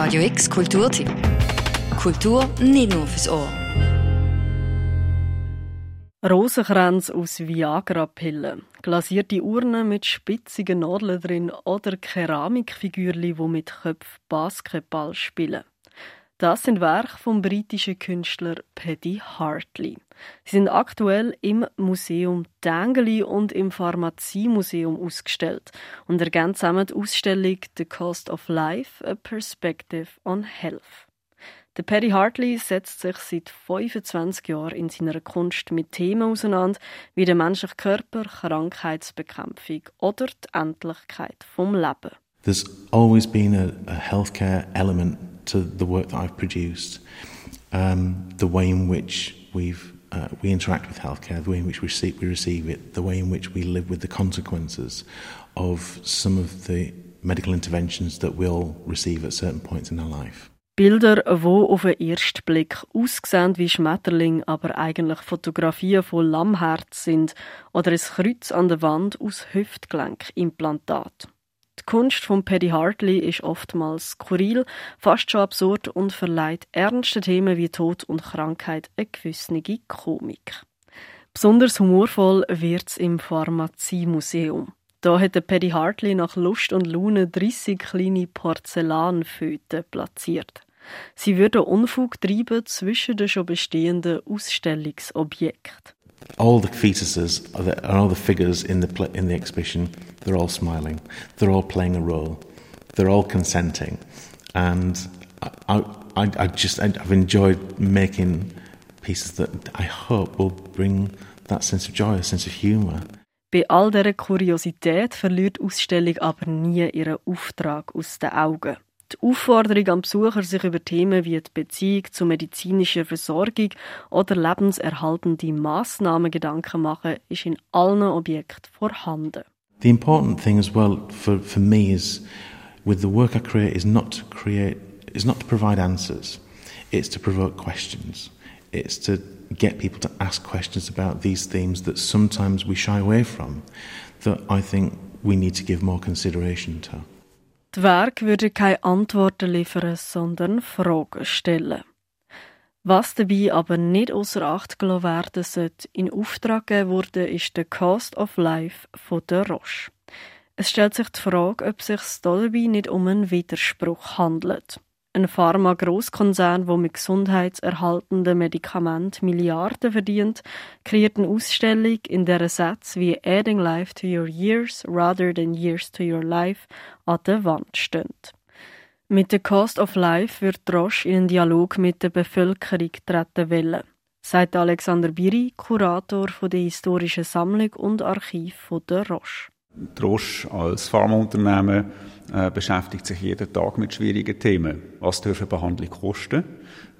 Radio X Kulturtipp. Kultur nicht nur fürs Ohr. Rosenkränze aus Viagra-Pillen, glasierte Urnen mit spitzigen Nadeln drin oder Keramikfigürchen, die mit Köpfen Basketball spielen. Das sind Werke vom britischen Künstler Paddy Hartley. Sie sind aktuell im Museum Dangeli und im Pharmaziemuseum ausgestellt und ergänzen zusammen die Ausstellung The Cost of Life: A Perspective on Health. Der Paddy Hartley setzt sich seit 25 Jahren in seiner Kunst mit Themen auseinander, wie der menschliche Körper, Krankheitsbekämpfung oder die Endlichkeit vom Leben. There's always been a, a healthcare element to the work that I've produced. Um, the way in which we've uh, we interact with healthcare, the way in which we receive, we receive it, the way in which we live with the consequences of some of the medical interventions that we'll receive at certain points in our life. Bilder, die auf den ersten Blick aussehen wie Schmetterling, aber eigentlich Fotografien von Lammherz sind oder ein Kreuz an der Wand aus Hüftgelenkimplantat. Kunst von Paddy Hartley ist oftmals skurril, fast schon absurd und verleiht ernste Themen wie Tod und Krankheit eine gewisse Komik. Besonders humorvoll wird es im Pharmaziemuseum. Da hat Paddy Hartley nach Lust und Laune 30 kleine Porzellanföten platziert. Sie würden Unfug treiben zwischen den schon bestehenden Ausstellungsobjekten. All the fetuses and all the figures in the in the exhibition, they're all smiling. They're all playing a role. They're all consenting, and I, I, I just I've enjoyed making pieces that I hope will bring that sense of joy, a sense of humour. Bei all dieser Kuriosität verliert die Ausstellung aber nie ihren Auftrag aus den Augen. Die Aufforderung an Besucher, sich über Themen wie die Beziehung zu medizinischer Versorgung oder lebenserhaltende Massnahmen Gedanken machen, ist in allen Objekten vorhanden. The important thing as well for, for me is with the work I create is not to create is not to provide answers. It's to provoke questions. It's to get people to ask questions about these themes that sometimes we shy away from that I think we need to give more consideration to. Die würden keine Antworten liefern, sondern Fragen stellen. Was dabei aber nicht außer Acht gelassen werden sollte, in Auftrag gegeben wurde, ist der Cost of Life von der Roche. Es stellt sich die Frage, ob sich dabei nicht um einen Widerspruch handelt. Ein Pharma-Grosskonzern, der mit gesundheitserhaltenden Medikamenten Milliarden verdient, kreiert eine Ausstellung, in der Sätze wie Adding life to your years rather than years to your life an der Wand stehen. Mit der Cost of Life wird Roche in einen Dialog mit der Bevölkerung treten wollen, sagt Alexander Biri, Kurator der Historischen Sammlung und Archiv der Roche. Die Roche als Pharmaunternehmen äh, beschäftigt sich jeden Tag mit schwierigen Themen. Was dürfen Behandlung kosten?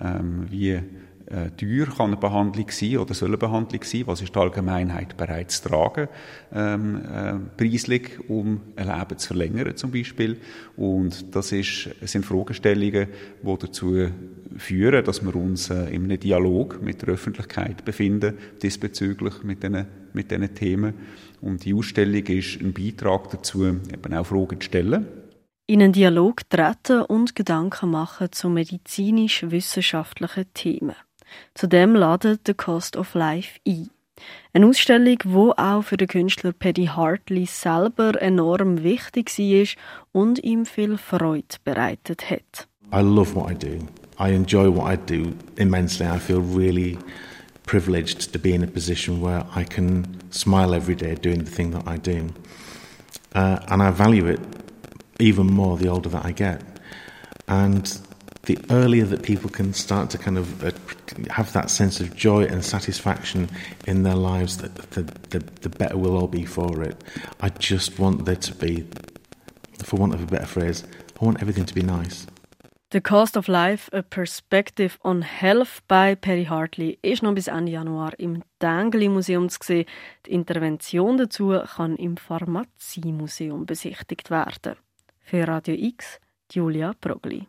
Ähm, wie äh, teuer kann eine Behandlung sein oder soll eine Behandlung sein? Was ist die Allgemeinheit bereit zu tragen? Ähm, äh, preislich, um ein Leben zu verlängern zum Beispiel. Und das ist, sind Fragestellungen, die dazu führen, dass wir uns äh, in einem Dialog mit der Öffentlichkeit befinden, diesbezüglich mit diesen, mit diesen Themen. Und die Ausstellung ist ein Beitrag dazu, eben auch Fragen zu stellen. In einen Dialog treten und Gedanken machen zu medizinisch-wissenschaftlichen Themen. Zudem ladet The Cost of Life ein. Eine Ausstellung, die auch für den Künstler Paddy Hartley selber enorm wichtig war und ihm viel Freude bereitet hat. I love what I do. I enjoy what I do immensely. I feel really privileged to be in a position where I can smile every day doing the thing that I do. Uh, and I value it even more the older that I get. And the earlier that people can start to kind of uh, have that sense of joy and satisfaction in their lives, the, the, the, better we'll all be for it. I just want there to be, for want of a better phrase, I want everything to be nice. The Cost of Life, A Perspective on Health bei Perry Hartley ist noch bis Ende Januar im Dengli Museum zu sehen. Die Intervention dazu kann im Pharmaziemuseum besichtigt werden. Für Radio X, Julia Progli.